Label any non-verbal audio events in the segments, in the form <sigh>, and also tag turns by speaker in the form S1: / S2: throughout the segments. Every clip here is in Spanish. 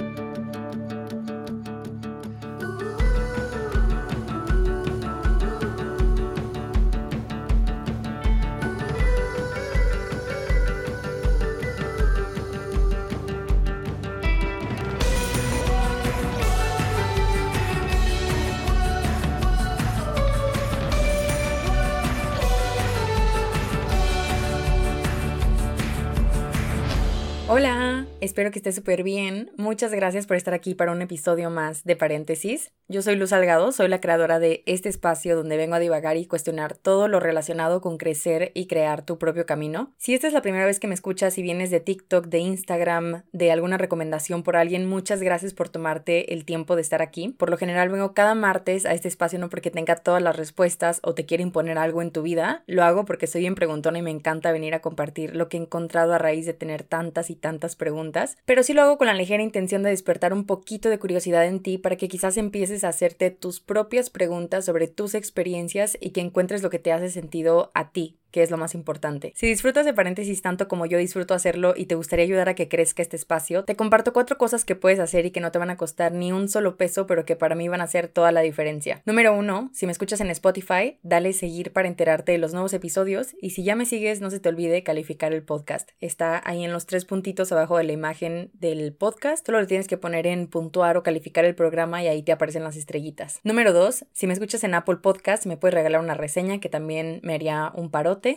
S1: Bye. Espero que estés súper bien. Muchas gracias por estar aquí para un episodio más de Paréntesis. Yo soy Luz Salgado, soy la creadora de este espacio donde vengo a divagar y cuestionar todo lo relacionado con crecer y crear tu propio camino. Si esta es la primera vez que me escuchas y vienes de TikTok, de Instagram, de alguna recomendación por alguien, muchas gracias por tomarte el tiempo de estar aquí. Por lo general vengo cada martes a este espacio no porque tenga todas las respuestas o te quiera imponer algo en tu vida, lo hago porque soy bien preguntona y me encanta venir a compartir lo que he encontrado a raíz de tener tantas y tantas preguntas, pero sí lo hago con la ligera intención de despertar un poquito de curiosidad en ti para que quizás empieces a hacerte tus propias preguntas sobre tus experiencias y que encuentres lo que te hace sentido a ti que es lo más importante. Si disfrutas de paréntesis tanto como yo disfruto hacerlo y te gustaría ayudar a que crezca este espacio, te comparto cuatro cosas que puedes hacer y que no te van a costar ni un solo peso, pero que para mí van a hacer toda la diferencia. Número uno, si me escuchas en Spotify, dale seguir para enterarte de los nuevos episodios y si ya me sigues, no se te olvide calificar el podcast. Está ahí en los tres puntitos abajo de la imagen del podcast, solo lo tienes que poner en puntuar o calificar el programa y ahí te aparecen las estrellitas. Número dos, si me escuchas en Apple Podcast, me puedes regalar una reseña que también me haría un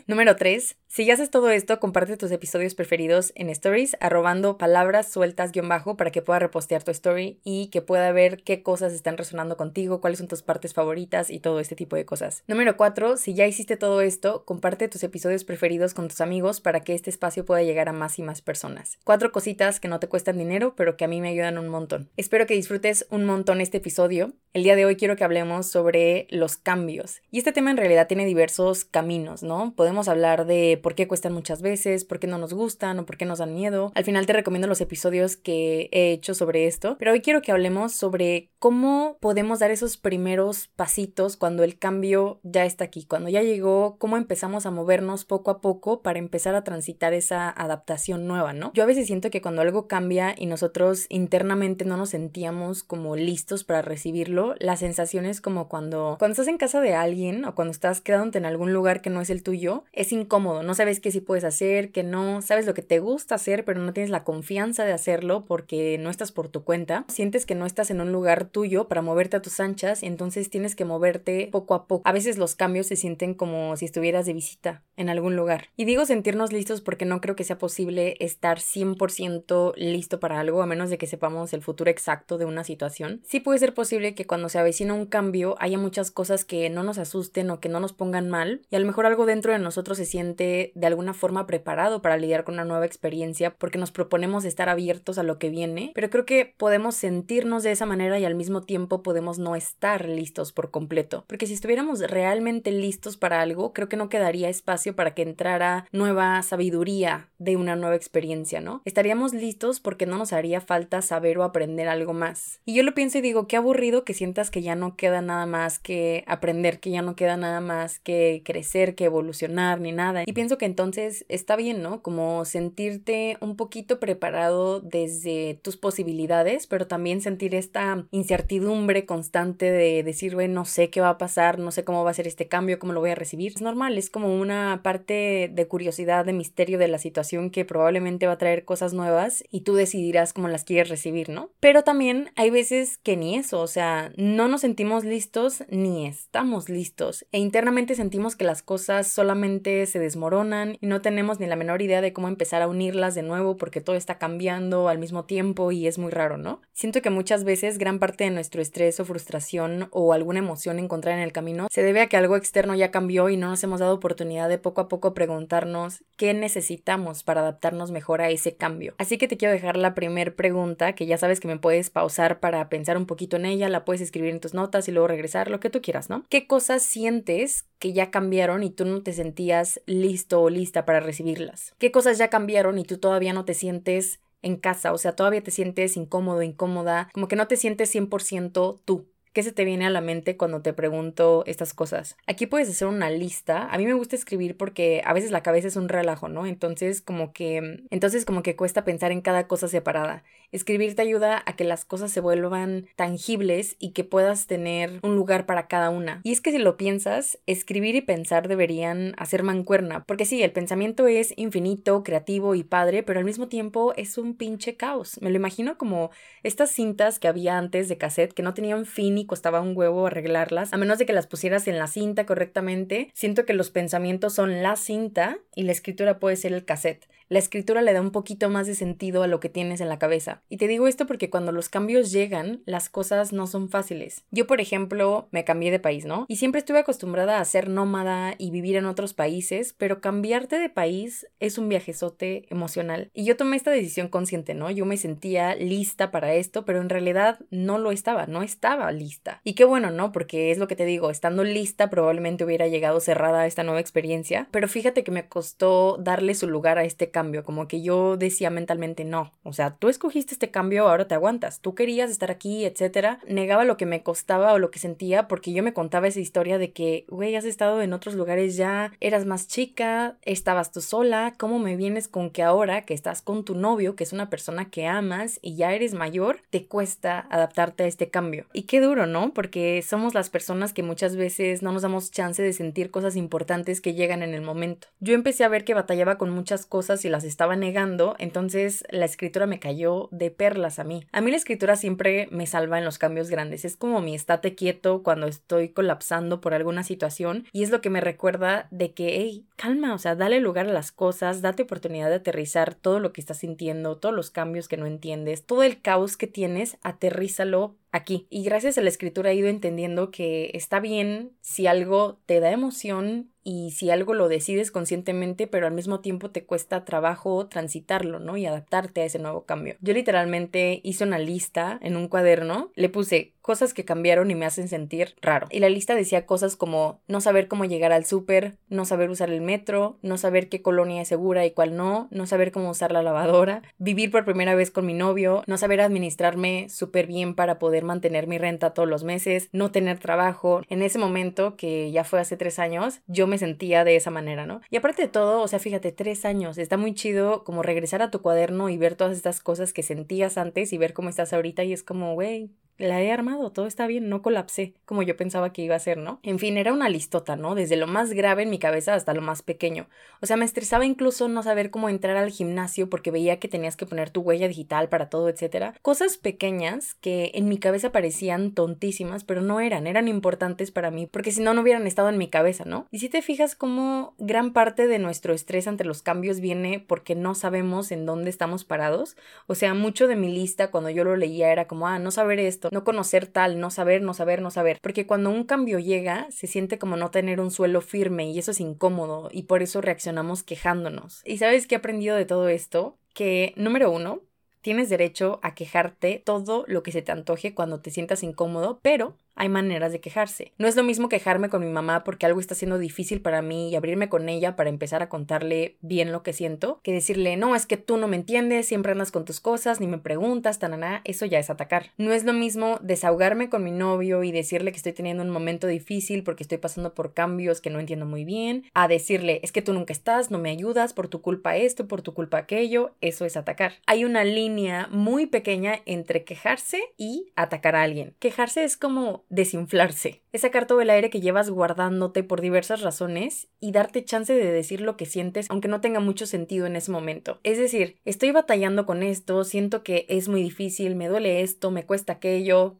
S1: Número 3. Si ya haces todo esto, comparte tus episodios preferidos en stories, arrobando palabras sueltas guion bajo para que pueda repostear tu story y que pueda ver qué cosas están resonando contigo, cuáles son tus partes favoritas y todo este tipo de cosas. Número 4. Si ya hiciste todo esto, comparte tus episodios preferidos con tus amigos para que este espacio pueda llegar a más y más personas. Cuatro cositas que no te cuestan dinero, pero que a mí me ayudan un montón. Espero que disfrutes un montón este episodio. El día de hoy quiero que hablemos sobre los cambios. Y este tema en realidad tiene diversos caminos, ¿no? Podemos hablar de por qué cuestan muchas veces, por qué no nos gustan o por qué nos dan miedo. Al final te recomiendo los episodios que he hecho sobre esto, pero hoy quiero que hablemos sobre cómo podemos dar esos primeros pasitos cuando el cambio ya está aquí, cuando ya llegó, cómo empezamos a movernos poco a poco para empezar a transitar esa adaptación nueva, ¿no? Yo a veces siento que cuando algo cambia y nosotros internamente no nos sentíamos como listos para recibirlo, la sensación es como cuando cuando estás en casa de alguien o cuando estás quedándote en algún lugar que no es el tuyo es incómodo, no sabes qué sí puedes hacer, qué no, sabes lo que te gusta hacer, pero no tienes la confianza de hacerlo porque no estás por tu cuenta, sientes que no estás en un lugar tuyo para moverte a tus anchas entonces tienes que moverte poco a poco. A veces los cambios se sienten como si estuvieras de visita en algún lugar. Y digo sentirnos listos porque no creo que sea posible estar 100% listo para algo a menos de que sepamos el futuro exacto de una situación. Sí puede ser posible que cuando se avecina un cambio haya muchas cosas que no nos asusten o que no nos pongan mal y a lo mejor algo dentro de nosotros se siente de alguna forma preparado para lidiar con una nueva experiencia porque nos proponemos estar abiertos a lo que viene, pero creo que podemos sentirnos de esa manera y al mismo tiempo podemos no estar listos por completo, porque si estuviéramos realmente listos para algo, creo que no quedaría espacio para que entrara nueva sabiduría de una nueva experiencia, ¿no? Estaríamos listos porque no nos haría falta saber o aprender algo más. Y yo lo pienso y digo, qué aburrido que sientas que ya no queda nada más que aprender, que ya no queda nada más que crecer, que evolucionar ni nada. Y pienso que entonces está bien, ¿no? Como sentirte un poquito preparado desde tus posibilidades, pero también sentir esta incertidumbre constante de decir, bueno, no sé qué va a pasar, no sé cómo va a ser este cambio, cómo lo voy a recibir. Es normal, es como una parte de curiosidad, de misterio de la situación que probablemente va a traer cosas nuevas y tú decidirás cómo las quieres recibir, ¿no? Pero también hay veces que ni eso, o sea, no nos sentimos listos ni estamos listos e internamente sentimos que las cosas solamente se desmoronan y no tenemos ni la menor idea de cómo empezar a unirlas de nuevo porque todo está cambiando al mismo tiempo y es muy raro, ¿no? Siento que muchas veces gran parte de nuestro estrés o frustración o alguna emoción encontrada en el camino se debe a que algo externo ya cambió y no nos hemos dado oportunidad de poco a poco preguntarnos qué necesitamos para adaptarnos mejor a ese cambio. Así que te quiero dejar la primera pregunta que ya sabes que me puedes pausar para pensar un poquito en ella, la puedes escribir en tus notas y luego regresar, lo que tú quieras, ¿no? ¿Qué cosas sientes que ya cambiaron y tú no te sentías listo o lista para recibirlas? ¿Qué cosas ya cambiaron y tú todavía no te sientes en casa? O sea, todavía te sientes incómodo, incómoda, como que no te sientes 100% tú. ¿Qué se te viene a la mente cuando te pregunto estas cosas? Aquí puedes hacer una lista. A mí me gusta escribir porque a veces la cabeza es un relajo, ¿no? Entonces como que entonces como que cuesta pensar en cada cosa separada. Escribir te ayuda a que las cosas se vuelvan tangibles y que puedas tener un lugar para cada una. Y es que si lo piensas, escribir y pensar deberían hacer mancuerna, porque sí, el pensamiento es infinito, creativo y padre, pero al mismo tiempo es un pinche caos. Me lo imagino como estas cintas que había antes de cassette que no tenían fin y costaba un huevo arreglarlas, a menos de que las pusieras en la cinta correctamente. Siento que los pensamientos son la cinta y la escritura puede ser el cassette la escritura le da un poquito más de sentido a lo que tienes en la cabeza. Y te digo esto porque cuando los cambios llegan, las cosas no son fáciles. Yo, por ejemplo, me cambié de país, ¿no? Y siempre estuve acostumbrada a ser nómada y vivir en otros países, pero cambiarte de país es un viajezote emocional. Y yo tomé esta decisión consciente, ¿no? Yo me sentía lista para esto, pero en realidad no lo estaba, no estaba lista. Y qué bueno, ¿no? Porque es lo que te digo, estando lista probablemente hubiera llegado cerrada a esta nueva experiencia, pero fíjate que me costó darle su lugar a este cambio como que yo decía mentalmente no, o sea, tú escogiste este cambio, ahora te aguantas, tú querías estar aquí, etcétera. Negaba lo que me costaba o lo que sentía porque yo me contaba esa historia de que, güey, has estado en otros lugares ya, eras más chica, estabas tú sola, ¿cómo me vienes con que ahora que estás con tu novio, que es una persona que amas y ya eres mayor, te cuesta adaptarte a este cambio? Y qué duro, ¿no? Porque somos las personas que muchas veces no nos damos chance de sentir cosas importantes que llegan en el momento. Yo empecé a ver que batallaba con muchas cosas y las estaba negando, entonces la escritura me cayó de perlas a mí. A mí la escritura siempre me salva en los cambios grandes, es como mi estate quieto cuando estoy colapsando por alguna situación y es lo que me recuerda de que, hey, calma, o sea, dale lugar a las cosas, date oportunidad de aterrizar todo lo que estás sintiendo, todos los cambios que no entiendes, todo el caos que tienes, aterrízalo aquí. Y gracias a la escritura he ido entendiendo que está bien si algo te da emoción y si algo lo decides conscientemente, pero al mismo tiempo te cuesta trabajo transitarlo, ¿no? Y adaptarte a ese nuevo cambio. Yo literalmente hice una lista en un cuaderno, le puse cosas que cambiaron y me hacen sentir raro. Y la lista decía cosas como no saber cómo llegar al súper, no saber usar el metro, no saber qué colonia es segura y cuál no, no saber cómo usar la lavadora, vivir por primera vez con mi novio, no saber administrarme súper bien para poder mantener mi renta todos los meses, no tener trabajo. En ese momento, que ya fue hace tres años, yo me sentía de esa manera, ¿no? Y aparte de todo, o sea, fíjate, tres años, está muy chido como regresar a tu cuaderno y ver todas estas cosas que sentías antes y ver cómo estás ahorita y es como, güey, la he armado, todo está bien, no colapsé como yo pensaba que iba a ser, ¿no? En fin, era una listota, ¿no? Desde lo más grave en mi cabeza hasta lo más pequeño. O sea, me estresaba incluso no saber cómo entrar al gimnasio porque veía que tenías que poner tu huella digital para todo, etcétera. Cosas pequeñas que en mi cabeza parecían tontísimas, pero no eran, eran importantes para mí, porque si no, no hubieran estado en mi cabeza, ¿no? Y si te fijas cómo gran parte de nuestro estrés ante los cambios viene porque no sabemos en dónde estamos parados. O sea, mucho de mi lista cuando yo lo leía era como, ah, no saber esto, no conocer tal, no saber, no saber, no saber. Porque cuando un cambio llega, se siente como no tener un suelo firme y eso es incómodo y por eso reaccionamos quejándonos. ¿Y sabes qué he aprendido de todo esto? Que, número uno, tienes derecho a quejarte todo lo que se te antoje cuando te sientas incómodo, pero hay maneras de quejarse. No es lo mismo quejarme con mi mamá porque algo está siendo difícil para mí y abrirme con ella para empezar a contarle bien lo que siento, que decirle, no, es que tú no me entiendes, siempre andas con tus cosas, ni me preguntas, tanana, eso ya es atacar. No es lo mismo desahogarme con mi novio y decirle que estoy teniendo un momento difícil porque estoy pasando por cambios que no entiendo muy bien, a decirle, es que tú nunca estás, no me ayudas, por tu culpa esto, por tu culpa aquello, eso es atacar. Hay una línea muy pequeña entre quejarse y atacar a alguien. Quejarse es como desinflarse. Es sacar todo el aire que llevas guardándote por diversas razones y darte chance de decir lo que sientes aunque no tenga mucho sentido en ese momento. Es decir, estoy batallando con esto, siento que es muy difícil, me duele esto, me cuesta aquello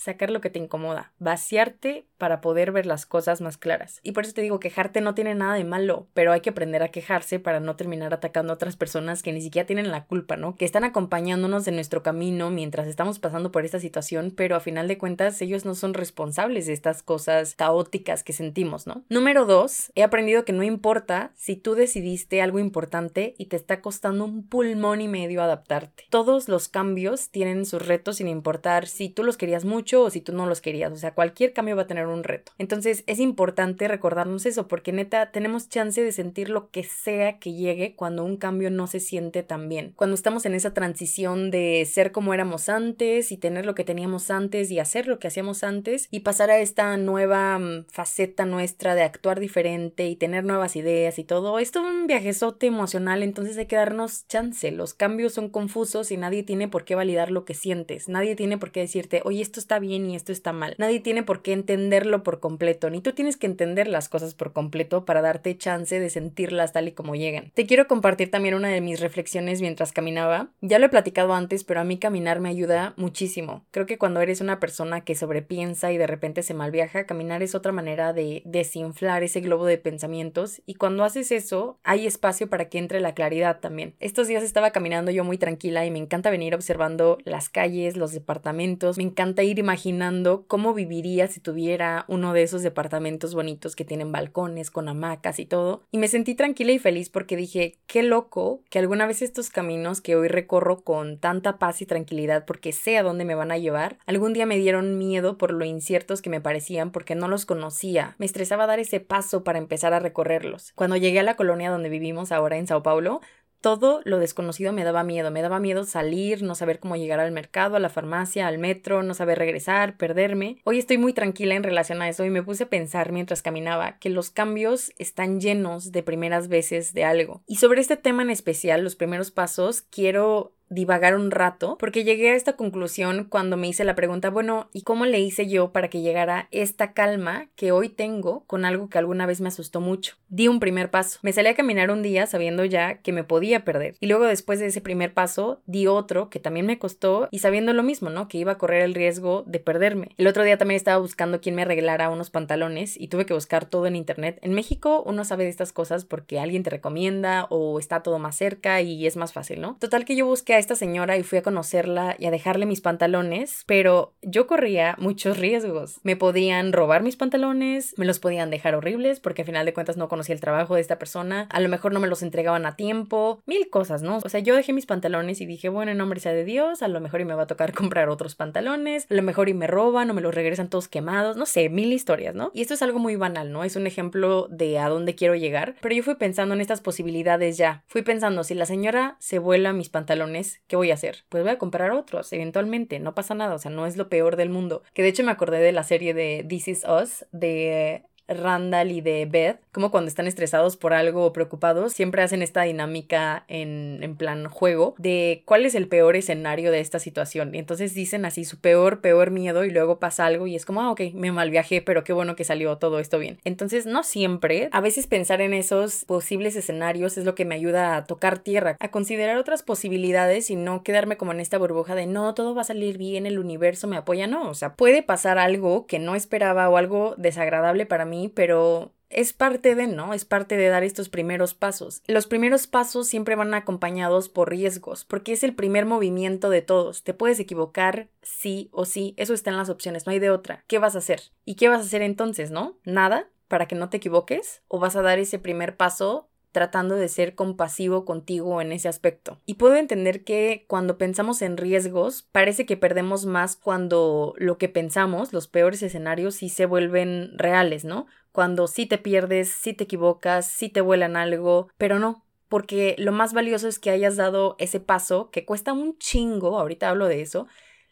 S1: sacar lo que te incomoda, vaciarte para poder ver las cosas más claras. Y por eso te digo, quejarte no tiene nada de malo, pero hay que aprender a quejarse para no terminar atacando a otras personas que ni siquiera tienen la culpa, ¿no? Que están acompañándonos en nuestro camino mientras estamos pasando por esta situación, pero a final de cuentas ellos no son responsables de estas cosas caóticas que sentimos, ¿no? Número dos, he aprendido que no importa si tú decidiste algo importante y te está costando un pulmón y medio adaptarte. Todos los cambios tienen sus retos sin importar si tú los querías mucho mucho o si tú no los querías. O sea, cualquier cambio va a tener un reto. Entonces es importante recordarnos eso porque neta tenemos chance de sentir lo que sea que llegue cuando un cambio no se siente tan bien. Cuando estamos en esa transición de ser como éramos antes y tener lo que teníamos antes y hacer lo que hacíamos antes y pasar a esta nueva mm, faceta nuestra de actuar diferente y tener nuevas ideas y todo. Esto es un viajezote emocional, entonces hay que darnos chance. Los cambios son confusos y nadie tiene por qué validar lo que sientes. Nadie tiene por qué decirte, oye, esto está bien y esto está mal. Nadie tiene por qué entenderlo por completo, ni tú tienes que entender las cosas por completo para darte chance de sentirlas tal y como llegan. Te quiero compartir también una de mis reflexiones mientras caminaba. Ya lo he platicado antes, pero a mí caminar me ayuda muchísimo. Creo que cuando eres una persona que sobrepiensa y de repente se malviaja, caminar es otra manera de desinflar ese globo de pensamientos y cuando haces eso hay espacio para que entre la claridad también. Estos días estaba caminando yo muy tranquila y me encanta venir observando las calles, los departamentos, me encanta ir imaginando cómo viviría si tuviera uno de esos departamentos bonitos que tienen balcones con hamacas y todo y me sentí tranquila y feliz porque dije, qué loco que alguna vez estos caminos que hoy recorro con tanta paz y tranquilidad porque sé a dónde me van a llevar, algún día me dieron miedo por lo inciertos que me parecían porque no los conocía. Me estresaba dar ese paso para empezar a recorrerlos. Cuando llegué a la colonia donde vivimos ahora en Sao Paulo, todo lo desconocido me daba miedo. Me daba miedo salir, no saber cómo llegar al mercado, a la farmacia, al metro, no saber regresar, perderme. Hoy estoy muy tranquila en relación a eso y me puse a pensar mientras caminaba que los cambios están llenos de primeras veces de algo. Y sobre este tema en especial, los primeros pasos, quiero divagar un rato, porque llegué a esta conclusión cuando me hice la pregunta, bueno, ¿y cómo le hice yo para que llegara esta calma que hoy tengo con algo que alguna vez me asustó mucho? Di un primer paso. Me salí a caminar un día sabiendo ya que me podía perder. Y luego después de ese primer paso, di otro que también me costó y sabiendo lo mismo, ¿no? Que iba a correr el riesgo de perderme. El otro día también estaba buscando quién me arreglara unos pantalones y tuve que buscar todo en internet. En México uno sabe de estas cosas porque alguien te recomienda o está todo más cerca y es más fácil, ¿no? Total que yo busqué esta señora y fui a conocerla y a dejarle mis pantalones, pero yo corría muchos riesgos. Me podían robar mis pantalones, me los podían dejar horribles porque al final de cuentas no conocía el trabajo de esta persona, a lo mejor no me los entregaban a tiempo, mil cosas, ¿no? O sea, yo dejé mis pantalones y dije, bueno, en nombre sea de Dios, a lo mejor y me va a tocar <laughs> comprar otros pantalones, a lo mejor y me roban o me los regresan todos quemados, no sé, mil historias, ¿no? Y esto es algo muy banal, ¿no? Es un ejemplo de a dónde quiero llegar, pero yo fui pensando en estas posibilidades ya. Fui pensando, si la señora se vuela mis pantalones, ¿qué voy a hacer? Pues voy a comprar otros, eventualmente, no pasa nada, o sea, no es lo peor del mundo. Que de hecho me acordé de la serie de This Is Us, de Randall y de Beth, como cuando están estresados por algo o preocupados, siempre hacen esta dinámica en, en, plan juego de cuál es el peor escenario de esta situación. Y entonces dicen así su peor, peor miedo y luego pasa algo y es como, ah, ok, me mal viajé, pero qué bueno que salió todo esto bien. Entonces, no siempre, a veces pensar en esos posibles escenarios es lo que me ayuda a tocar tierra, a considerar otras posibilidades y no quedarme como en esta burbuja de no, todo va a salir bien, el universo me apoya, no, o sea, puede pasar algo que no esperaba o algo desagradable para pero es parte de, ¿no? Es parte de dar estos primeros pasos. Los primeros pasos siempre van acompañados por riesgos, porque es el primer movimiento de todos. Te puedes equivocar sí o sí, eso está en las opciones, no hay de otra. ¿Qué vas a hacer? ¿Y qué vas a hacer entonces, no? ¿Nada? para que no te equivoques? ¿O vas a dar ese primer paso tratando de ser compasivo contigo en ese aspecto. Y puedo entender que cuando pensamos en riesgos, parece que perdemos más cuando lo que pensamos, los peores escenarios, sí se vuelven reales, ¿no? Cuando sí te pierdes, sí te equivocas, sí te vuelan algo, pero no, porque lo más valioso es que hayas dado ese paso que cuesta un chingo, ahorita hablo de eso,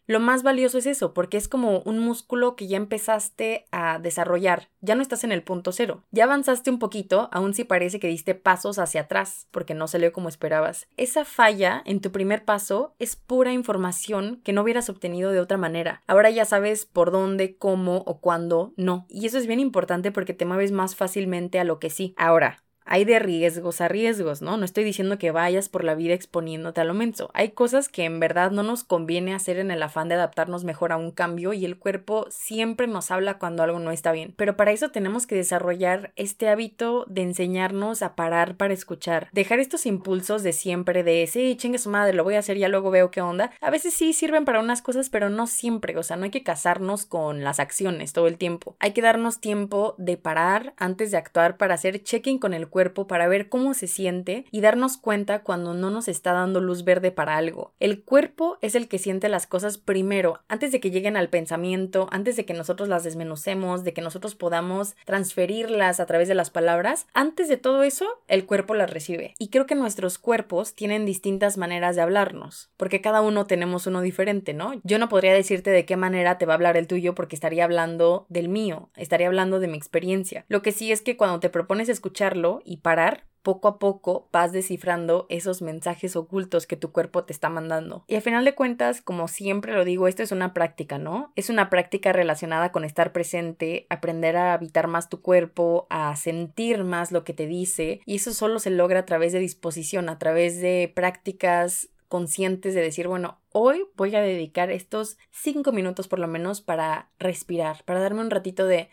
S1: lo más valioso es eso, porque es como un músculo que ya empezaste a desarrollar, ya no estás en el punto cero, ya avanzaste un poquito, aun si parece que diste pasos hacia atrás, porque no salió como esperabas. Esa falla en tu primer paso es pura información que no hubieras obtenido de otra manera. Ahora ya sabes por dónde, cómo o cuándo no. Y eso es bien importante porque te mueves más fácilmente a lo que sí. Ahora, hay de riesgos a riesgos, ¿no? No estoy diciendo que vayas por la vida exponiéndote a lo menso. Hay cosas que en verdad no nos conviene hacer en el afán de adaptarnos mejor a un cambio y el cuerpo siempre nos habla cuando algo no está bien. Pero para eso tenemos que desarrollar este hábito de enseñarnos a parar para escuchar. Dejar estos impulsos de siempre de, sí, chingue su madre, lo voy a hacer, ya luego veo qué onda. A veces sí sirven para unas cosas, pero no siempre. O sea, no hay que casarnos con las acciones todo el tiempo. Hay que darnos tiempo de parar antes de actuar para hacer check-in con el cuerpo cuerpo para ver cómo se siente y darnos cuenta cuando no nos está dando luz verde para algo. El cuerpo es el que siente las cosas primero, antes de que lleguen al pensamiento, antes de que nosotros las desmenucemos, de que nosotros podamos transferirlas a través de las palabras. Antes de todo eso, el cuerpo las recibe. Y creo que nuestros cuerpos tienen distintas maneras de hablarnos, porque cada uno tenemos uno diferente, ¿no? Yo no podría decirte de qué manera te va a hablar el tuyo porque estaría hablando del mío, estaría hablando de mi experiencia. Lo que sí es que cuando te propones escucharlo y parar, poco a poco vas descifrando esos mensajes ocultos que tu cuerpo te está mandando. Y al final de cuentas, como siempre lo digo, esto es una práctica, ¿no? Es una práctica relacionada con estar presente, aprender a habitar más tu cuerpo, a sentir más lo que te dice, y eso solo se logra a través de disposición, a través de prácticas conscientes de decir, bueno, hoy voy a dedicar estos cinco minutos por lo menos para respirar, para darme un ratito de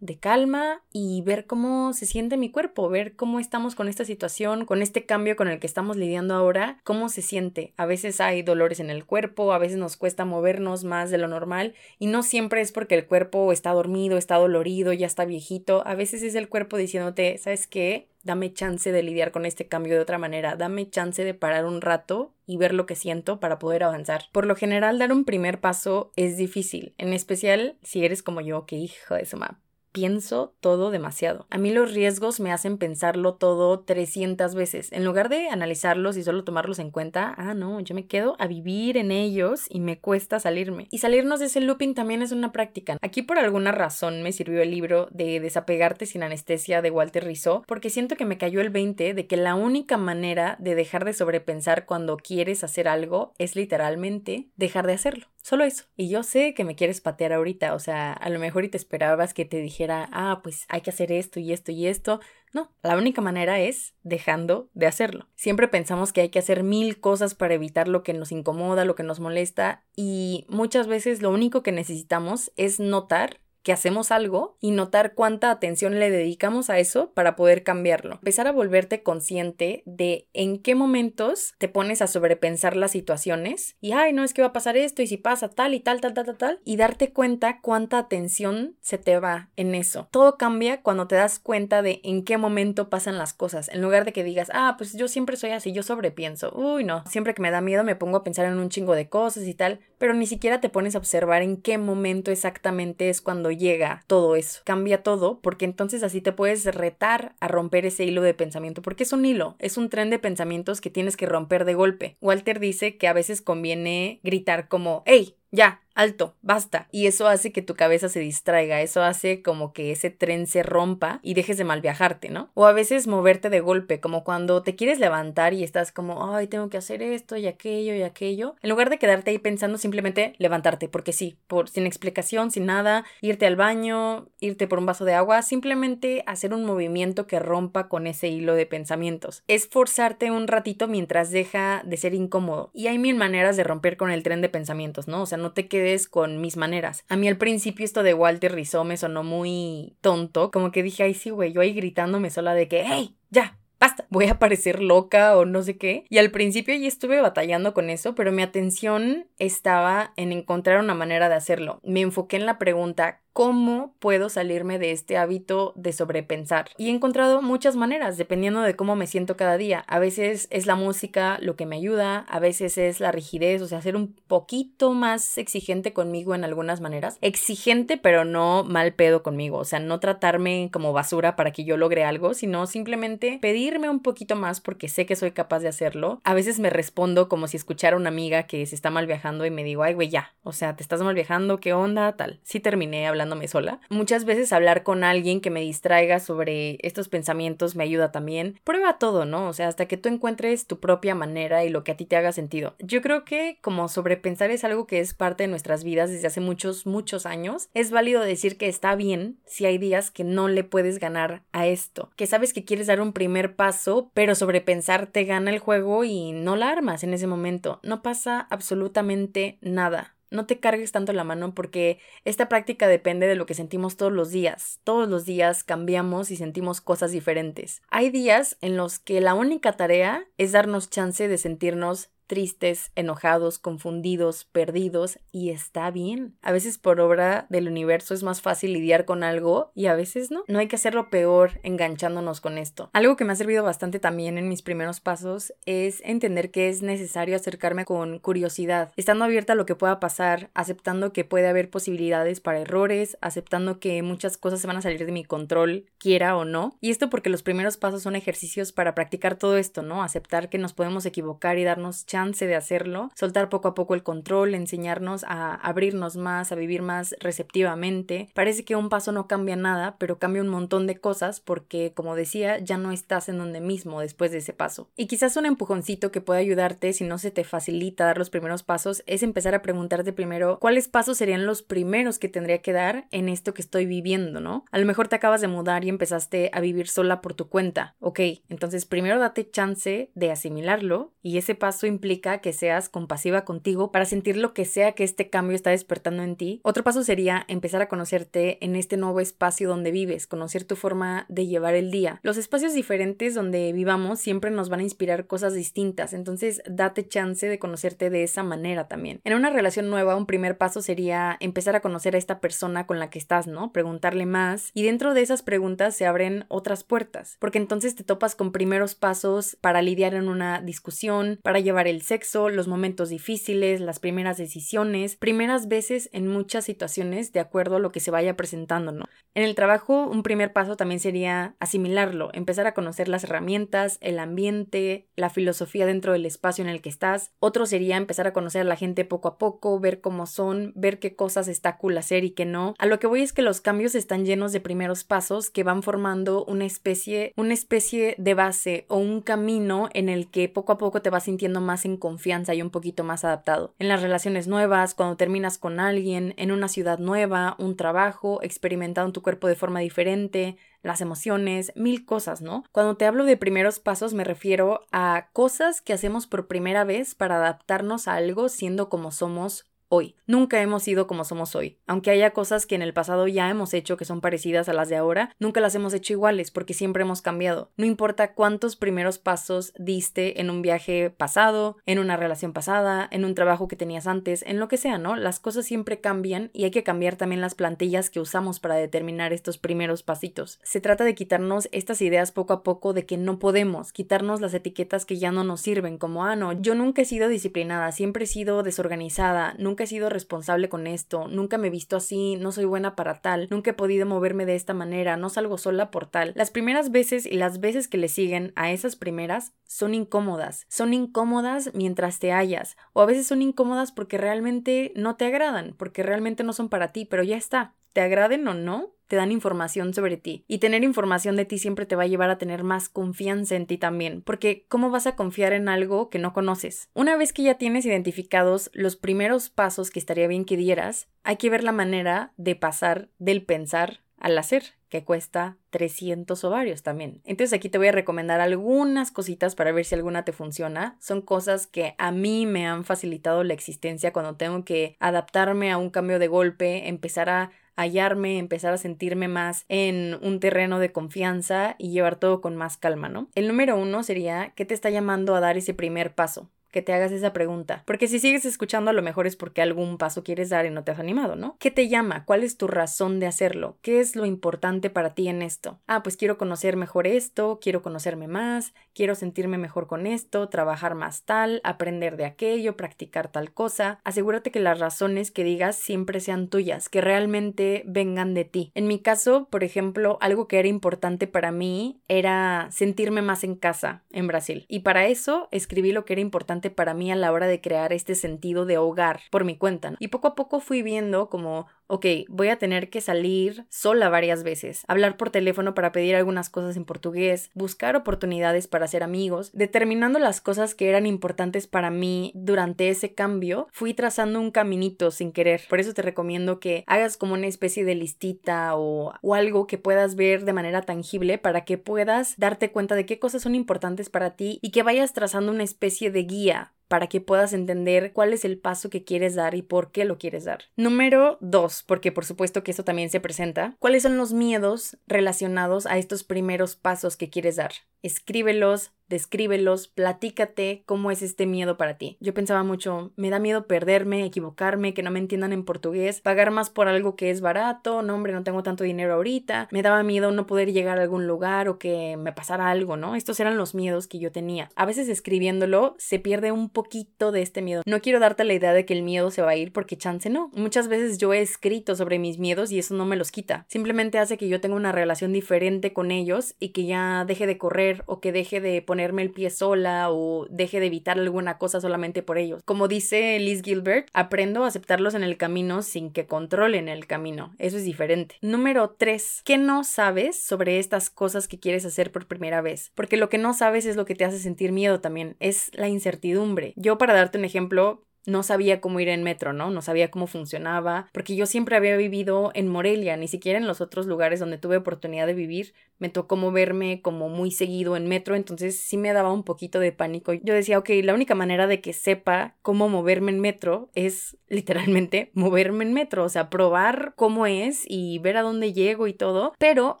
S1: de calma y ver cómo se siente mi cuerpo, ver cómo estamos con esta situación, con este cambio con el que estamos lidiando ahora, cómo se siente. A veces hay dolores en el cuerpo, a veces nos cuesta movernos más de lo normal y no siempre es porque el cuerpo está dormido, está dolorido, ya está viejito, a veces es el cuerpo diciéndote, ¿sabes qué? Dame chance de lidiar con este cambio de otra manera, dame chance de parar un rato y ver lo que siento para poder avanzar. Por lo general, dar un primer paso es difícil, en especial si eres como yo, que hijo de su map pienso todo demasiado. A mí los riesgos me hacen pensarlo todo 300 veces. En lugar de analizarlos y solo tomarlos en cuenta, ah, no, yo me quedo a vivir en ellos y me cuesta salirme. Y salirnos de ese looping también es una práctica. Aquí por alguna razón me sirvió el libro de Desapegarte sin anestesia de Walter Rizzo, porque siento que me cayó el 20 de que la única manera de dejar de sobrepensar cuando quieres hacer algo es literalmente dejar de hacerlo. Solo eso. Y yo sé que me quieres patear ahorita, o sea, a lo mejor y te esperabas que te dijera, ah, pues hay que hacer esto y esto y esto. No, la única manera es dejando de hacerlo. Siempre pensamos que hay que hacer mil cosas para evitar lo que nos incomoda, lo que nos molesta, y muchas veces lo único que necesitamos es notar que hacemos algo y notar cuánta atención le dedicamos a eso para poder cambiarlo. Empezar a volverte consciente de en qué momentos te pones a sobrepensar las situaciones y, ay, no es que va a pasar esto y si pasa tal y tal, tal, tal, tal, tal, y darte cuenta cuánta atención se te va en eso. Todo cambia cuando te das cuenta de en qué momento pasan las cosas, en lugar de que digas, ah, pues yo siempre soy así, yo sobrepienso. Uy, no, siempre que me da miedo me pongo a pensar en un chingo de cosas y tal, pero ni siquiera te pones a observar en qué momento exactamente es cuando llega todo eso. Cambia todo porque entonces así te puedes retar a romper ese hilo de pensamiento porque es un hilo, es un tren de pensamientos que tienes que romper de golpe. Walter dice que a veces conviene gritar como, hey, ya, alto, basta. Y eso hace que tu cabeza se distraiga, eso hace como que ese tren se rompa y dejes de mal viajarte, ¿no? O a veces moverte de golpe, como cuando te quieres levantar y estás como, ay, tengo que hacer esto y aquello y aquello. En lugar de quedarte ahí pensando, simplemente levantarte, porque sí, por, sin explicación, sin nada, irte al baño, irte por un vaso de agua, simplemente hacer un movimiento que rompa con ese hilo de pensamientos. Es forzarte un ratito mientras deja de ser incómodo. Y hay mil maneras de romper con el tren de pensamientos, ¿no? O sea, no te quedes con mis maneras. A mí al principio esto de Walter Rizzo me sonó muy tonto, como que dije, ay sí, güey, yo ahí gritándome sola de que, hey, ya, basta, voy a parecer loca o no sé qué. Y al principio ya estuve batallando con eso, pero mi atención estaba en encontrar una manera de hacerlo. Me enfoqué en la pregunta, cómo puedo salirme de este hábito de sobrepensar. Y he encontrado muchas maneras, dependiendo de cómo me siento cada día. A veces es la música lo que me ayuda, a veces es la rigidez, o sea, ser un poquito más exigente conmigo en algunas maneras. Exigente, pero no mal pedo conmigo, o sea, no tratarme como basura para que yo logre algo, sino simplemente pedirme un poquito más porque sé que soy capaz de hacerlo. A veces me respondo como si escuchara a una amiga que se está mal viajando y me digo, ay, güey, ya, o sea, te estás mal viajando, ¿qué onda? Tal. Sí terminé hablando sola. Muchas veces hablar con alguien que me distraiga sobre estos pensamientos me ayuda también. Prueba todo, ¿no? O sea, hasta que tú encuentres tu propia manera y lo que a ti te haga sentido. Yo creo que como sobrepensar es algo que es parte de nuestras vidas desde hace muchos, muchos años, es válido decir que está bien si hay días que no le puedes ganar a esto, que sabes que quieres dar un primer paso, pero sobrepensar te gana el juego y no la armas en ese momento. No pasa absolutamente nada. No te cargues tanto la mano porque esta práctica depende de lo que sentimos todos los días. Todos los días cambiamos y sentimos cosas diferentes. Hay días en los que la única tarea es darnos chance de sentirnos tristes, enojados, confundidos, perdidos, y está bien. A veces por obra del universo es más fácil lidiar con algo y a veces no. No hay que hacerlo peor enganchándonos con esto. Algo que me ha servido bastante también en mis primeros pasos es entender que es necesario acercarme con curiosidad, estando abierta a lo que pueda pasar, aceptando que puede haber posibilidades para errores, aceptando que muchas cosas se van a salir de mi control, quiera o no. Y esto porque los primeros pasos son ejercicios para practicar todo esto, ¿no? Aceptar que nos podemos equivocar y darnos chance de hacerlo, soltar poco a poco el control, enseñarnos a abrirnos más, a vivir más receptivamente. Parece que un paso no cambia nada, pero cambia un montón de cosas porque, como decía, ya no estás en donde mismo después de ese paso. Y quizás un empujoncito que puede ayudarte si no se te facilita dar los primeros pasos es empezar a preguntarte primero cuáles pasos serían los primeros que tendría que dar en esto que estoy viviendo, ¿no? A lo mejor te acabas de mudar y empezaste a vivir sola por tu cuenta. Ok, entonces primero date chance de asimilarlo y ese paso implica que seas compasiva contigo para sentir lo que sea que este cambio está despertando en ti. Otro paso sería empezar a conocerte en este nuevo espacio donde vives, conocer tu forma de llevar el día. Los espacios diferentes donde vivamos siempre nos van a inspirar cosas distintas, entonces date chance de conocerte de esa manera también. En una relación nueva, un primer paso sería empezar a conocer a esta persona con la que estás, ¿no? Preguntarle más y dentro de esas preguntas se abren otras puertas, porque entonces te topas con primeros pasos para lidiar en una discusión, para llevar el sexo, los momentos difíciles, las primeras decisiones, primeras veces en muchas situaciones de acuerdo a lo que se vaya presentando, ¿no? En el trabajo, un primer paso también sería asimilarlo, empezar a conocer las herramientas, el ambiente, la filosofía dentro del espacio en el que estás. Otro sería empezar a conocer a la gente poco a poco, ver cómo son, ver qué cosas está cool hacer y qué no. A lo que voy es que los cambios están llenos de primeros pasos que van formando una especie, una especie de base o un camino en el que poco a poco te vas sintiendo más confianza y un poquito más adaptado. En las relaciones nuevas, cuando terminas con alguien, en una ciudad nueva, un trabajo, experimentando tu cuerpo de forma diferente, las emociones, mil cosas, ¿no? Cuando te hablo de primeros pasos me refiero a cosas que hacemos por primera vez para adaptarnos a algo siendo como somos hoy. Nunca hemos sido como somos hoy. Aunque haya cosas que en el pasado ya hemos hecho que son parecidas a las de ahora, nunca las hemos hecho iguales porque siempre hemos cambiado. No importa cuántos primeros pasos diste en un viaje pasado, en una relación pasada, en un trabajo que tenías antes, en lo que sea, ¿no? Las cosas siempre cambian y hay que cambiar también las plantillas que usamos para determinar estos primeros pasitos. Se trata de quitarnos estas ideas poco a poco de que no podemos, quitarnos las etiquetas que ya no nos sirven, como, ah, no, yo nunca he sido disciplinada, siempre he sido desorganizada, nunca he sido responsable con esto, nunca me he visto así, no soy buena para tal, nunca he podido moverme de esta manera, no salgo sola por tal. Las primeras veces y las veces que le siguen a esas primeras son incómodas, son incómodas mientras te hallas, o a veces son incómodas porque realmente no te agradan, porque realmente no son para ti, pero ya está, te agraden o no, te dan información sobre ti. Y tener información de ti siempre te va a llevar a tener más confianza en ti también, porque ¿cómo vas a confiar en algo que no conoces? Una vez que ya tienes identificados los primeros pasos que estaría bien que dieras, hay que ver la manera de pasar del pensar al hacer, que cuesta 300 ovarios también. Entonces aquí te voy a recomendar algunas cositas para ver si alguna te funciona. Son cosas que a mí me han facilitado la existencia cuando tengo que adaptarme a un cambio de golpe, empezar a hallarme, empezar a sentirme más en un terreno de confianza y llevar todo con más calma, ¿no? El número uno sería, ¿qué te está llamando a dar ese primer paso? que te hagas esa pregunta. Porque si sigues escuchando, a lo mejor es porque algún paso quieres dar y no te has animado, ¿no? ¿Qué te llama? ¿Cuál es tu razón de hacerlo? ¿Qué es lo importante para ti en esto? Ah, pues quiero conocer mejor esto, quiero conocerme más, quiero sentirme mejor con esto, trabajar más tal, aprender de aquello, practicar tal cosa. Asegúrate que las razones que digas siempre sean tuyas, que realmente vengan de ti. En mi caso, por ejemplo, algo que era importante para mí era sentirme más en casa en Brasil. Y para eso escribí lo que era importante para mí a la hora de crear este sentido de hogar por mi cuenta. Y poco a poco fui viendo como ok, voy a tener que salir sola varias veces, hablar por teléfono para pedir algunas cosas en portugués, buscar oportunidades para hacer amigos, determinando las cosas que eran importantes para mí durante ese cambio, fui trazando un caminito sin querer. Por eso te recomiendo que hagas como una especie de listita o algo que puedas ver de manera tangible para que puedas darte cuenta de qué cosas son importantes para ti y que vayas trazando una especie de guía para que puedas entender cuál es el paso que quieres dar y por qué lo quieres dar. Número dos, porque por supuesto que eso también se presenta, ¿cuáles son los miedos relacionados a estos primeros pasos que quieres dar? escríbelos, descríbelos, platícate cómo es este miedo para ti. Yo pensaba mucho, me da miedo perderme, equivocarme, que no me entiendan en portugués, pagar más por algo que es barato, no hombre, no tengo tanto dinero ahorita, me daba miedo no poder llegar a algún lugar o que me pasara algo, ¿no? Estos eran los miedos que yo tenía. A veces escribiéndolo se pierde un poquito de este miedo. No quiero darte la idea de que el miedo se va a ir porque chance no. Muchas veces yo he escrito sobre mis miedos y eso no me los quita. Simplemente hace que yo tenga una relación diferente con ellos y que ya deje de correr o que deje de poner ponerme el pie sola o deje de evitar alguna cosa solamente por ellos. Como dice Liz Gilbert, aprendo a aceptarlos en el camino sin que controlen el camino. Eso es diferente. Número 3. ¿Qué no sabes sobre estas cosas que quieres hacer por primera vez? Porque lo que no sabes es lo que te hace sentir miedo también. Es la incertidumbre. Yo para darte un ejemplo, no sabía cómo ir en metro, ¿no? No sabía cómo funcionaba, porque yo siempre había vivido en Morelia, ni siquiera en los otros lugares donde tuve oportunidad de vivir, me tocó moverme como muy seguido en metro, entonces sí me daba un poquito de pánico. Yo decía, ok, la única manera de que sepa cómo moverme en metro es <laughs> literalmente moverme en metro, o sea, probar cómo es y ver a dónde llego y todo, pero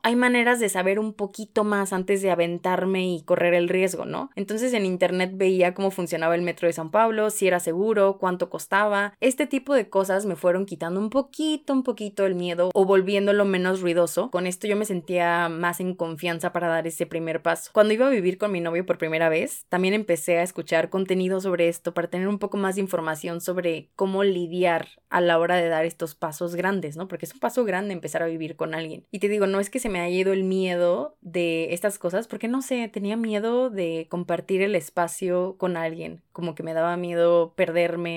S1: hay maneras de saber un poquito más antes de aventarme y correr el riesgo, ¿no? Entonces en internet veía cómo funcionaba el metro de San Pablo, si era seguro, cuánto costaba. Este tipo de cosas me fueron quitando un poquito, un poquito el miedo o volviéndolo menos ruidoso. Con esto yo me sentía más en confianza para dar ese primer paso. Cuando iba a vivir con mi novio por primera vez, también empecé a escuchar contenido sobre esto para tener un poco más de información sobre cómo lidiar a la hora de dar estos pasos grandes, ¿no? Porque es un paso grande empezar a vivir con alguien. Y te digo, no es que se me haya ido el miedo de estas cosas, porque no sé, tenía miedo de compartir el espacio con alguien, como que me daba miedo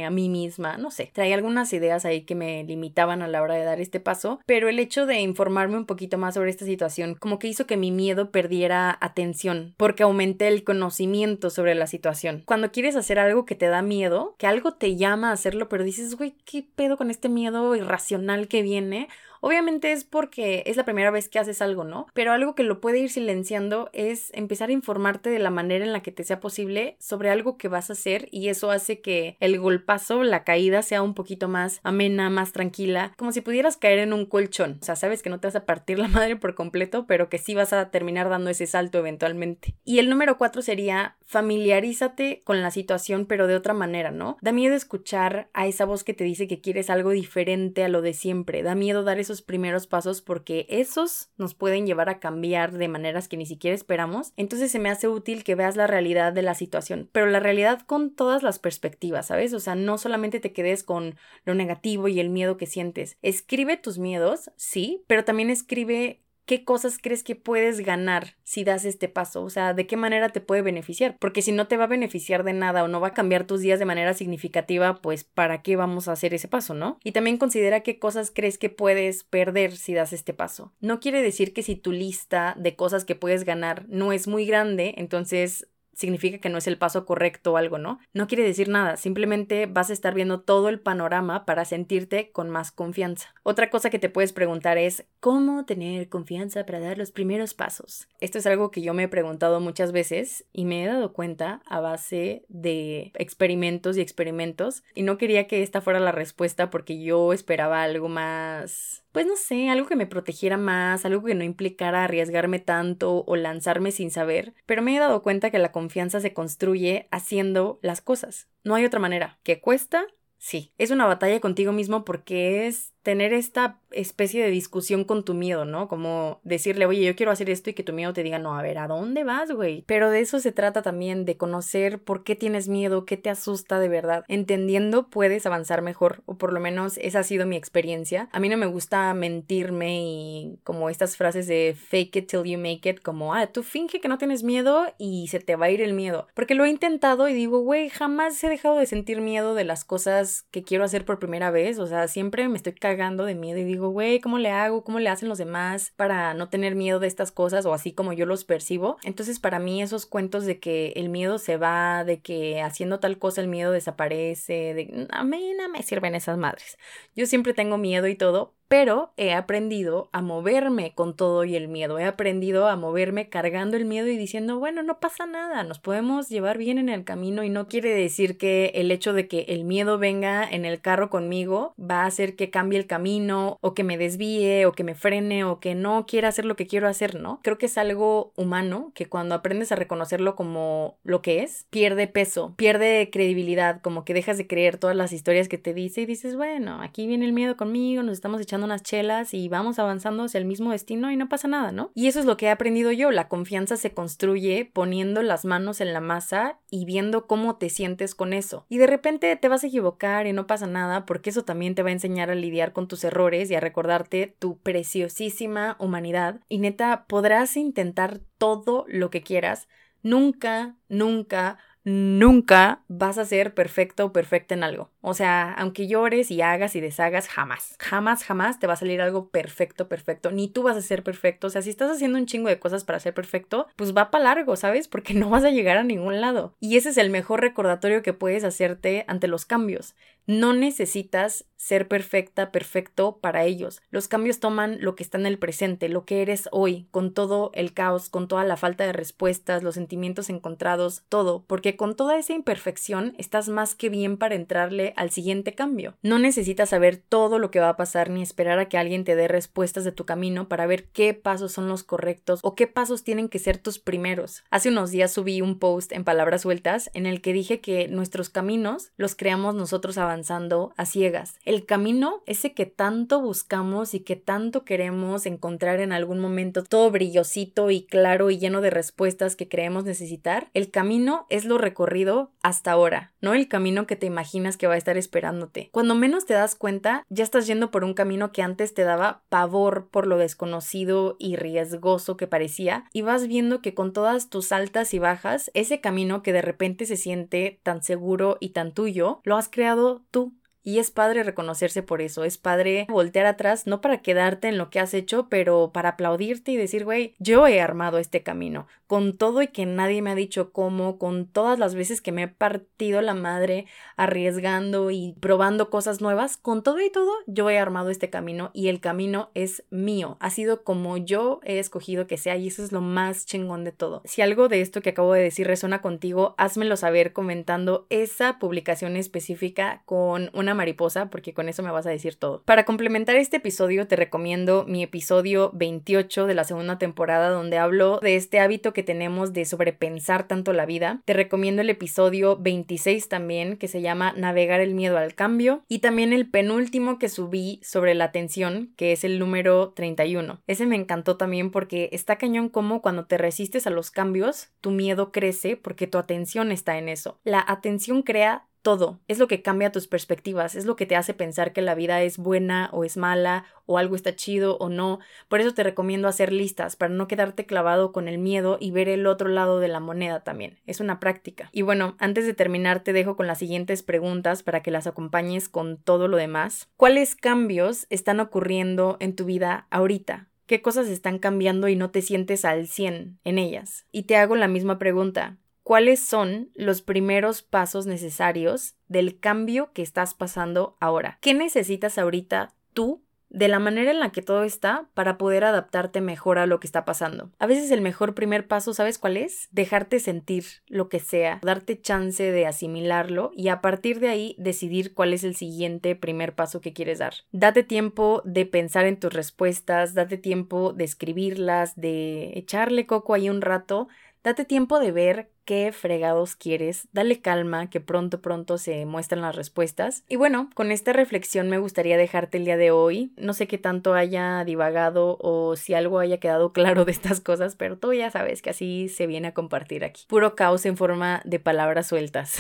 S1: a mí misma, no sé, traía algunas ideas ahí que me limitaban a la hora de dar este paso, pero el hecho de informarme un poquito más sobre esta situación como que hizo que mi miedo perdiera atención, porque aumenté el conocimiento sobre la situación. Cuando quieres hacer algo que te da miedo, que algo te llama a hacerlo, pero dices, güey, ¿qué pedo con este miedo irracional que viene? Obviamente es porque es la primera vez que haces algo, ¿no? Pero algo que lo puede ir silenciando es empezar a informarte de la manera en la que te sea posible sobre algo que vas a hacer y eso hace que el golpazo, la caída sea un poquito más amena, más tranquila, como si pudieras caer en un colchón. O sea, sabes que no te vas a partir la <laughs> madre por completo, pero que sí vas a terminar dando ese salto eventualmente. Y el número cuatro sería familiarízate con la situación, pero de otra manera, ¿no? Da miedo escuchar a esa voz que te dice que quieres algo diferente a lo de siempre. Da miedo dar esos primeros pasos porque esos nos pueden llevar a cambiar de maneras que ni siquiera esperamos. Entonces se me hace útil que veas la realidad de la situación, pero la realidad con todas las perspectivas, ¿sabes? O sea, no solamente te quedes con lo negativo y el miedo que sientes. Escribe tus miedos, sí, pero también escribe ¿qué cosas crees que puedes ganar si das este paso? O sea, ¿de qué manera te puede beneficiar? Porque si no te va a beneficiar de nada o no va a cambiar tus días de manera significativa, pues ¿para qué vamos a hacer ese paso, no? Y también considera qué cosas crees que puedes perder si das este paso. No quiere decir que si tu lista de cosas que puedes ganar no es muy grande, entonces significa que no es el paso correcto o algo, ¿no? No quiere decir nada, simplemente vas a estar viendo todo el panorama para sentirte con más confianza. Otra cosa que te puedes preguntar es, ¿cómo tener confianza para dar los primeros pasos? Esto es algo que yo me he preguntado muchas veces y me he dado cuenta a base de experimentos y experimentos y no quería que esta fuera la respuesta porque yo esperaba algo más pues no sé, algo que me protegiera más, algo que no implicara arriesgarme tanto o lanzarme sin saber, pero me he dado cuenta que la confianza se construye haciendo las cosas. No hay otra manera. ¿Qué cuesta? Sí. Es una batalla contigo mismo porque es tener esta especie de discusión con tu miedo, ¿no? Como decirle, oye, yo quiero hacer esto y que tu miedo te diga, no, a ver, ¿a dónde vas, güey? Pero de eso se trata también, de conocer por qué tienes miedo, qué te asusta de verdad. Entendiendo puedes avanzar mejor, o por lo menos esa ha sido mi experiencia. A mí no me gusta mentirme y como estas frases de fake it till you make it, como, ah, tú finge que no tienes miedo y se te va a ir el miedo. Porque lo he intentado y digo, güey, jamás he dejado de sentir miedo de las cosas que quiero hacer por primera vez, o sea, siempre me estoy cagando de miedo y digo, güey, ¿cómo le hago? ¿Cómo le hacen los demás para no tener miedo de estas cosas o así como yo los percibo? Entonces, para mí esos cuentos de que el miedo se va, de que haciendo tal cosa el miedo desaparece, de a mí no me sirven esas madres. Yo siempre tengo miedo y todo, pero he aprendido a moverme con todo y el miedo. He aprendido a moverme cargando el miedo y diciendo, bueno, no pasa nada, nos podemos llevar bien en el camino y no quiere decir que el hecho de que el miedo venga en el carro conmigo va a hacer que cambie el camino o que me desvíe o que me frene o que no quiera hacer lo que quiero hacer, ¿no? Creo que es algo humano que cuando aprendes a reconocerlo como lo que es, pierde peso, pierde credibilidad, como que dejas de creer todas las historias que te dice y dices, bueno, aquí viene el miedo conmigo, nos estamos echando unas chelas y vamos avanzando hacia el mismo destino y no pasa nada, ¿no? Y eso es lo que he aprendido yo, la confianza se construye poniendo las manos en la masa y viendo cómo te sientes con eso. Y de repente te vas a equivocar y no pasa nada porque eso también te va a enseñar a lidiar con tus errores y a recordarte tu preciosísima humanidad. Y neta, podrás intentar todo lo que quieras. Nunca, nunca nunca vas a ser perfecto o perfecta en algo. O sea, aunque llores y hagas y deshagas, jamás, jamás, jamás te va a salir algo perfecto, perfecto. Ni tú vas a ser perfecto. O sea, si estás haciendo un chingo de cosas para ser perfecto, pues va para largo, ¿sabes? Porque <laughs> no vas a llegar a ningún lado. Y ese es el mejor recordatorio que puedes hacerte ante los cambios. No necesitas ser perfecta, perfecto para ellos. Los cambios toman lo que está en el presente, lo que eres hoy, con todo el caos, con toda la falta de respuestas, los sentimientos encontrados, todo, porque con toda esa imperfección estás más que bien para entrarle al siguiente cambio. No necesitas saber todo lo que va a pasar ni esperar a que alguien te dé respuestas de tu camino para ver qué pasos son los correctos o qué pasos tienen que ser tus primeros. Hace unos días subí un post en palabras sueltas en el que dije que nuestros caminos los creamos nosotros avanzando a ciegas. El camino, ese que tanto buscamos y que tanto queremos encontrar en algún momento, todo brillosito y claro y lleno de respuestas que creemos necesitar, el camino es lo recorrido hasta ahora, no el camino que te imaginas que va a estar esperándote. Cuando menos te das cuenta, ya estás yendo por un camino que antes te daba pavor por lo desconocido y riesgoso que parecía, y vas viendo que con todas tus altas y bajas, ese camino que de repente se siente tan seguro y tan tuyo, lo has creado tú. Y es padre reconocerse por eso, es padre voltear atrás, no para quedarte en lo que has hecho, pero para aplaudirte y decir, güey, yo he armado este camino, con todo y que nadie me ha dicho cómo, con todas las veces que me he partido la madre arriesgando y probando cosas nuevas, con todo y todo, yo he armado este camino y el camino es mío, ha sido como yo he escogido que sea y eso es lo más chingón de todo. Si algo de esto que acabo de decir resuena contigo, házmelo saber comentando esa publicación específica con mariposa porque con eso me vas a decir todo. Para complementar este episodio te recomiendo mi episodio 28 de la segunda temporada donde hablo de este hábito que tenemos de sobrepensar tanto la vida. Te recomiendo el episodio 26 también que se llama Navegar el miedo al cambio y también el penúltimo que subí sobre la atención que es el número 31. Ese me encantó también porque está cañón como cuando te resistes a los cambios tu miedo crece porque tu atención está en eso. La atención crea todo. Es lo que cambia tus perspectivas, es lo que te hace pensar que la vida es buena o es mala o algo está chido o no. Por eso te recomiendo hacer listas para no quedarte clavado con el miedo y ver el otro lado de la moneda también. Es una práctica. Y bueno, antes de terminar te dejo con las siguientes preguntas para que las acompañes con todo lo demás. ¿Cuáles cambios están ocurriendo en tu vida ahorita? ¿Qué cosas están cambiando y no te sientes al 100 en ellas? Y te hago la misma pregunta cuáles son los primeros pasos necesarios del cambio que estás pasando ahora. ¿Qué necesitas ahorita tú de la manera en la que todo está para poder adaptarte mejor a lo que está pasando. A veces el mejor primer paso, ¿sabes cuál es? Dejarte sentir lo que sea, darte chance de asimilarlo y a partir de ahí decidir cuál es el siguiente primer paso que quieres dar. Date tiempo de pensar en tus respuestas, date tiempo de escribirlas, de echarle coco ahí un rato Date tiempo de ver qué fregados quieres, dale calma, que pronto pronto se muestran las respuestas. Y bueno, con esta reflexión me gustaría dejarte el día de hoy. No sé qué tanto haya divagado o si algo haya quedado <laughs> claro de estas cosas, pero tú ya sabes que así se viene a compartir aquí. Puro caos en forma de palabras sueltas.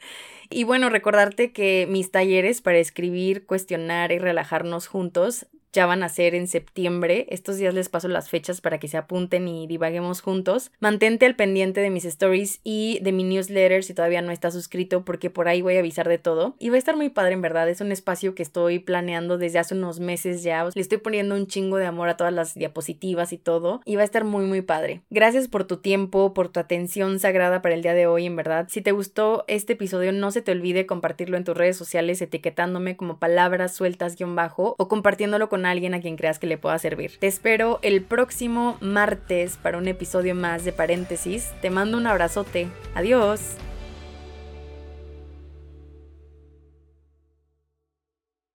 S1: <laughs> y bueno, recordarte que mis talleres para escribir, cuestionar y relajarnos juntos ya van a ser en septiembre. Estos días les paso las fechas para que se apunten y divaguemos juntos. Mantente al pendiente de mis stories y de mi newsletter si todavía no estás suscrito porque por ahí voy a avisar de todo. Y va a estar muy padre en verdad. Es un espacio que estoy planeando desde hace unos meses ya. Le estoy poniendo un chingo de amor a todas las diapositivas y todo. Y va a estar muy muy padre. Gracias por tu tiempo, por tu atención sagrada para el día de hoy en verdad. Si te gustó este episodio no se te olvide compartirlo en tus redes sociales etiquetándome como palabras sueltas guion bajo o compartiéndolo con con alguien a quien creas que le pueda servir. Te espero el próximo martes para un episodio más de paréntesis. Te mando un abrazote. Adiós.